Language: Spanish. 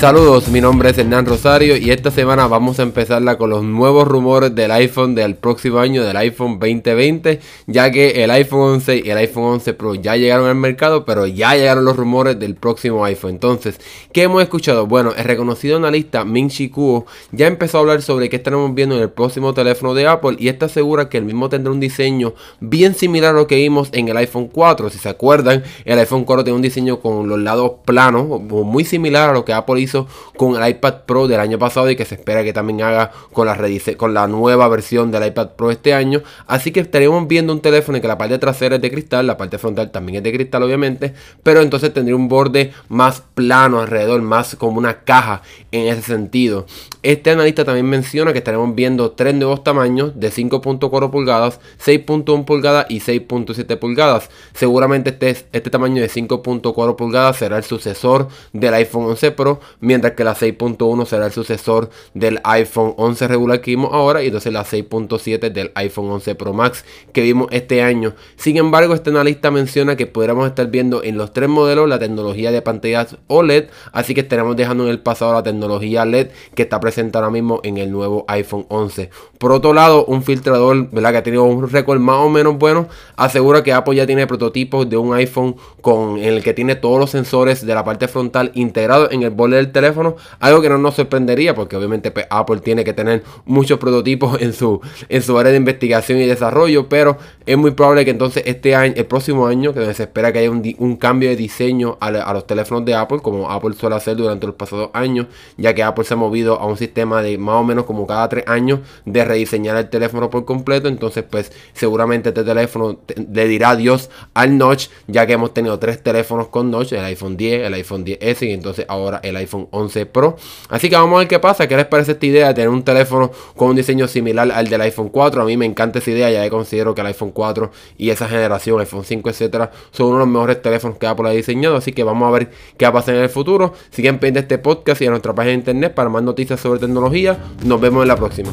Saludos, mi nombre es Hernán Rosario y esta semana vamos a empezarla con los nuevos rumores del iPhone del próximo año, del iPhone 2020, ya que el iPhone 11 y el iPhone 11 Pro ya llegaron al mercado, pero ya llegaron los rumores del próximo iPhone. Entonces, ¿qué hemos escuchado? Bueno, el reconocido analista Ming Chi Kuo ya empezó a hablar sobre qué estaremos viendo en el próximo teléfono de Apple y está segura que el mismo tendrá un diseño bien similar a lo que vimos en el iPhone 4. Si se acuerdan, el iPhone 4 tiene un diseño con los lados planos, muy similar a lo que Apple hizo con el iPad Pro del año pasado y que se espera que también haga con la, con la nueva versión del iPad Pro este año. Así que estaremos viendo un teléfono en que la parte trasera es de cristal, la parte frontal también es de cristal obviamente, pero entonces tendría un borde más plano alrededor, más como una caja en ese sentido. Este analista también menciona que estaremos viendo tres nuevos tamaños de 5.4 pulgadas, 6.1 pulgadas y 6.7 pulgadas. Seguramente este, este tamaño de 5.4 pulgadas será el sucesor del iPhone 11 Pro, mientras que la 6.1 será el sucesor del iPhone 11 regular que vimos ahora y entonces la 6.7 del iPhone 11 Pro Max que vimos este año. Sin embargo, este analista menciona que podríamos estar viendo en los tres modelos la tecnología de pantallas OLED, así que estaremos dejando en el pasado la tecnología LED que está presente ahora mismo en el nuevo iPhone 11. Por otro lado, un filtrador ¿verdad? que ha tenido un récord más o menos bueno, asegura que Apple ya tiene prototipos de un iPhone con en el que tiene todos los sensores de la parte frontal integrados en el borde teléfono, algo que no nos sorprendería porque obviamente pues, Apple tiene que tener muchos prototipos en su, en su área de investigación y desarrollo, pero es muy probable que entonces este año, el próximo año, que se espera que haya un, cambio de diseño a, los teléfonos de Apple, como Apple suele hacer durante los pasados años, ya que Apple se ha movido a un sistema de más o menos como cada tres años de rediseñar el teléfono por completo, entonces pues seguramente este teléfono le dirá adiós al notch, ya que hemos tenido tres teléfonos con notch, el iPhone 10, el iPhone 10S y entonces ahora el iPhone iPhone 11 Pro. Así que vamos a ver qué pasa. ¿Qué les parece esta idea de tener un teléfono con un diseño similar al del iPhone 4? A mí me encanta esa idea. Ya considero que el iPhone 4 y esa generación, iPhone 5, etcétera, son uno de los mejores teléfonos que Apple ha diseñado. Así que vamos a ver qué va a pasar en el futuro. Siguen pendientes este podcast y a nuestra página de internet para más noticias sobre tecnología. Nos vemos en la próxima.